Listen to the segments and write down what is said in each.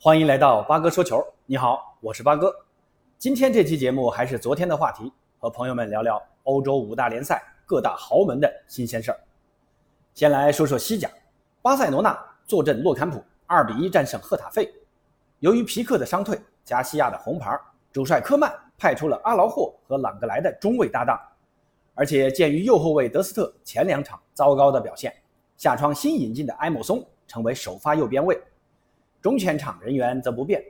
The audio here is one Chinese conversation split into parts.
欢迎来到八哥说球。你好，我是八哥。今天这期节目还是昨天的话题，和朋友们聊聊欧洲五大联赛各大豪门的新鲜事儿。先来说说西甲，巴塞罗那坐镇洛坎普，二比一战胜赫塔费。由于皮克的伤退，加西亚的红牌，主帅科曼派出了阿劳霍和朗格莱的中卫搭档。而且鉴于右后卫德斯特前两场糟糕的表现，下窗新引进的埃莫松成为首发右边卫。中前场人员则不变，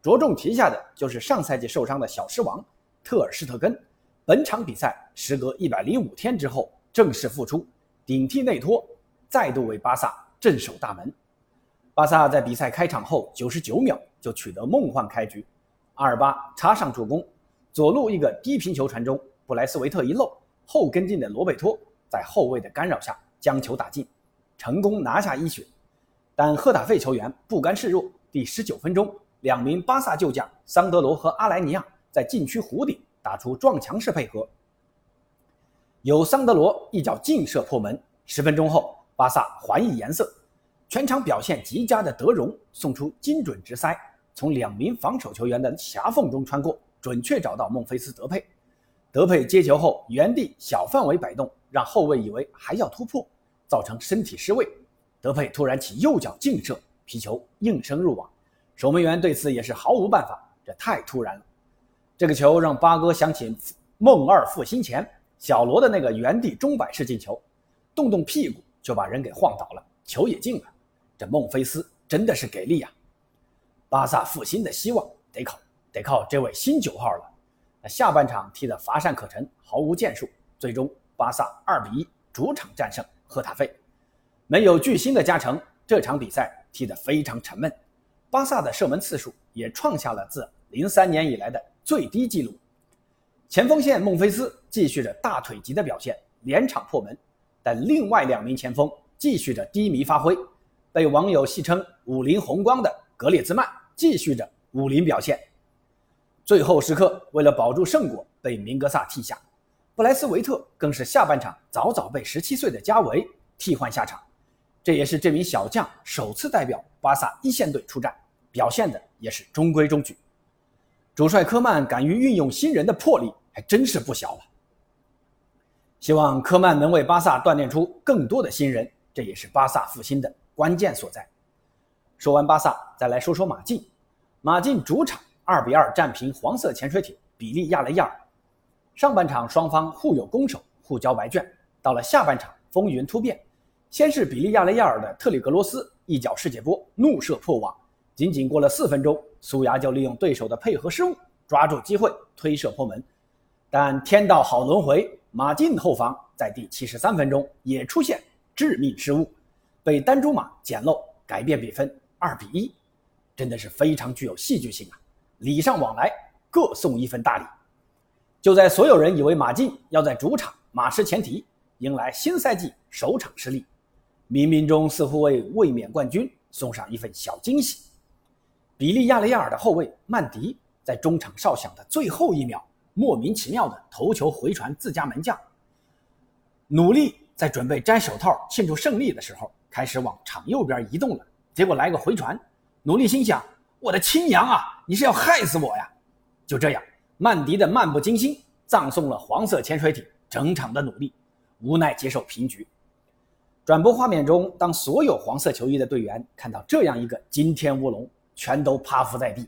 着重提下的就是上赛季受伤的小狮王特尔施特根，本场比赛时隔一百零五天之后正式复出，顶替内托，再度为巴萨镇守大门。巴萨在比赛开场后九十九秒就取得梦幻开局，阿尔巴插上助攻，左路一个低平球传中，布莱斯维特一漏，后跟进的罗贝托在后卫的干扰下将球打进，成功拿下一血。但赫塔费球员不甘示弱，第十九分钟，两名巴萨旧将桑德罗和阿莱尼亚在禁区弧顶打出撞墙式配合，由桑德罗一脚劲射破门。十分钟后，巴萨还以颜色，全场表现极佳的德容送出精准直塞，从两名防守球员的狭缝中穿过，准确找到孟菲斯德佩。德佩接球后原地小范围摆动，让后卫以为还要突破，造成身体失位。德佩突然起右脚劲射，皮球应声入网，守门员对此也是毫无办法，这太突然了。这个球让八哥想起梦二复兴前小罗的那个原地中摆式进球，动动屁股就把人给晃倒了，球也进了。这孟菲斯真的是给力呀！巴萨复兴的希望得靠得靠这位新九号了。那下半场踢得乏善可陈，毫无建树，最终巴萨二比一主场战胜赫塔费。没有巨星的加成，这场比赛踢得非常沉闷。巴萨的射门次数也创下了自零三年以来的最低纪录。前锋线孟菲斯继续着大腿级的表现，连场破门，但另外两名前锋继续着低迷发挥。被网友戏称“武林红光”的格列兹曼继续着武林表现。最后时刻，为了保住胜果，被明格萨替下。布莱斯维特更是下半场早早被十七岁的加维替换下场。这也是这名小将首次代表巴萨一线队出战，表现的也是中规中矩。主帅科曼敢于运用新人的魄力，还真是不小了。希望科曼能为巴萨锻炼出更多的新人，这也是巴萨复兴的关键所在。说完巴萨，再来说说马竞。马竞主场二比二战平黄色潜水艇比利亚雷亚尔。上半场双方互有攻守，互交白卷，到了下半场风云突变。先是比利亚雷亚尔的特里格罗斯一脚世界波怒射破网，仅仅过了四分钟，苏牙就利用对手的配合失误，抓住机会推射破门。但天道好轮回，马竞后防在第七十三分钟也出现致命失误，被丹朱马捡漏，改变比分二比一，真的是非常具有戏剧性啊！礼尚往来，各送一份大礼。就在所有人以为马竞要在主场马失前蹄，迎来新赛季首场失利。冥冥中似乎为卫冕冠军送上一份小惊喜。比利亚雷亚尔的后卫曼迪在中场哨响的最后一秒，莫名其妙的头球回传自家门将。努力在准备摘手套庆祝胜利的时候，开始往场右边移动了，结果来个回传。努力心想：“我的亲娘啊，你是要害死我呀！”就这样，曼迪的漫不经心葬送了黄色潜水艇整场的努力，无奈接受平局。转播画面中，当所有黄色球衣的队员看到这样一个惊天乌龙，全都趴伏在地。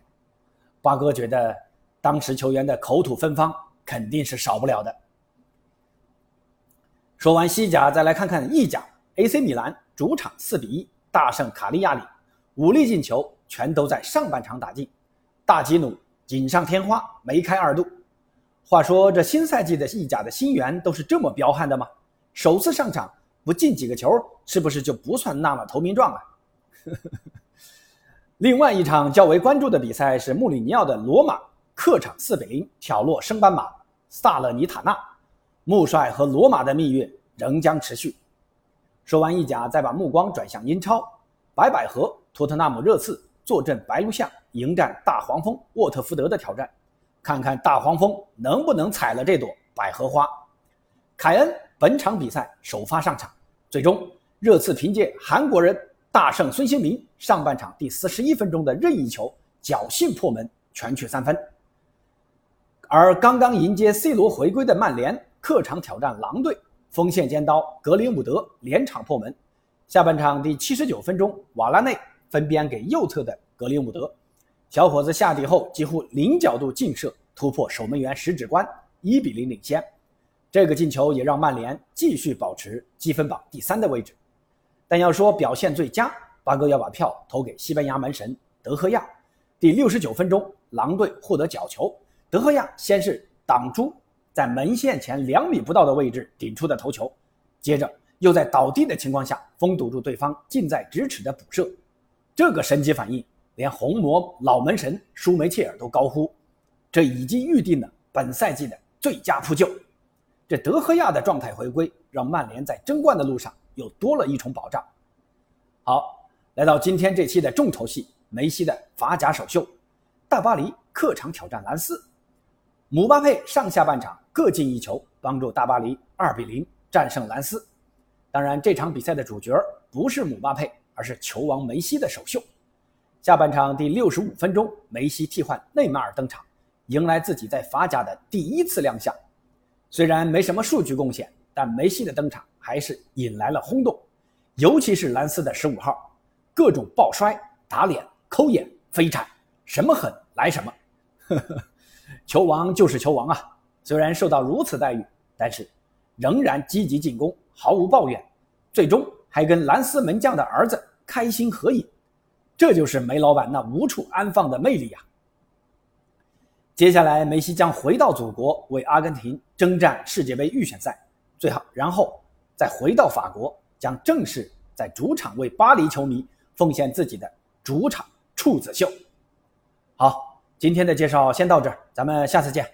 八哥觉得，当时球员的口吐芬芳肯定是少不了的。说完西甲，再来看看意甲，AC 米兰主场四比一大胜卡利亚里，五粒进球全都在上半场打进，大吉努锦上添花，梅开二度。话说，这新赛季的意甲的新援都是这么彪悍的吗？首次上场。不进几个球，是不是就不算纳了投名状啊？另外一场较为关注的比赛是穆里尼奥的罗马客场四比零挑落升班马萨勒尼塔纳，穆帅和罗马的蜜月仍将持续。说完意甲，再把目光转向英超，白百合托特纳姆热刺坐镇白鹿巷迎战大黄蜂沃特福德的挑战，看看大黄蜂能不能采了这朵百合花。凯恩。本场比赛首发上场，最终热刺凭借韩国人大胜孙兴民上半场第四十一分钟的任意球，侥幸破门，全取三分。而刚刚迎接 C 罗回归的曼联客场挑战狼队，锋线尖刀格林伍德连场破门。下半场第七十九分钟，瓦拉内分边给右侧的格林伍德，小伙子下底后几乎零角度劲射突破守门员十指关，一比零领先。这个进球也让曼联继续保持积分榜第三的位置。但要说表现最佳，八哥要把票投给西班牙门神德赫亚。第六十九分钟，狼队获得角球。德赫亚先是挡住在门线前两米不到的位置顶出的头球，接着又在倒地的情况下封堵住对方近在咫尺的补射。这个神级反应，连红魔老门神舒梅切尔都高呼：“这已经预定了本赛季的最佳扑救。”这德赫亚的状态回归，让曼联在争冠的路上又多了一重保障。好，来到今天这期的重头戏——梅西的法甲首秀，大巴黎客场挑战兰斯。姆巴佩上下半场各进一球，帮助大巴黎二比零战胜兰斯。当然，这场比赛的主角不是姆巴佩，而是球王梅西的首秀。下半场第六十五分钟，梅西替换内马尔登场，迎来自己在法甲的第一次亮相。虽然没什么数据贡献，但梅西的登场还是引来了轰动，尤其是兰斯的十五号，各种抱摔、打脸、抠眼、飞铲，什么狠来什么。呵呵。球王就是球王啊！虽然受到如此待遇，但是仍然积极进攻，毫无抱怨。最终还跟兰斯门将的儿子开心合影，这就是梅老板那无处安放的魅力呀！接下来，梅西将回到祖国，为阿根廷征战世界杯预选赛，最好然后再回到法国，将正式在主场为巴黎球迷奉献自己的主场处子秀。好。今天的介绍先到这儿，咱们下次见。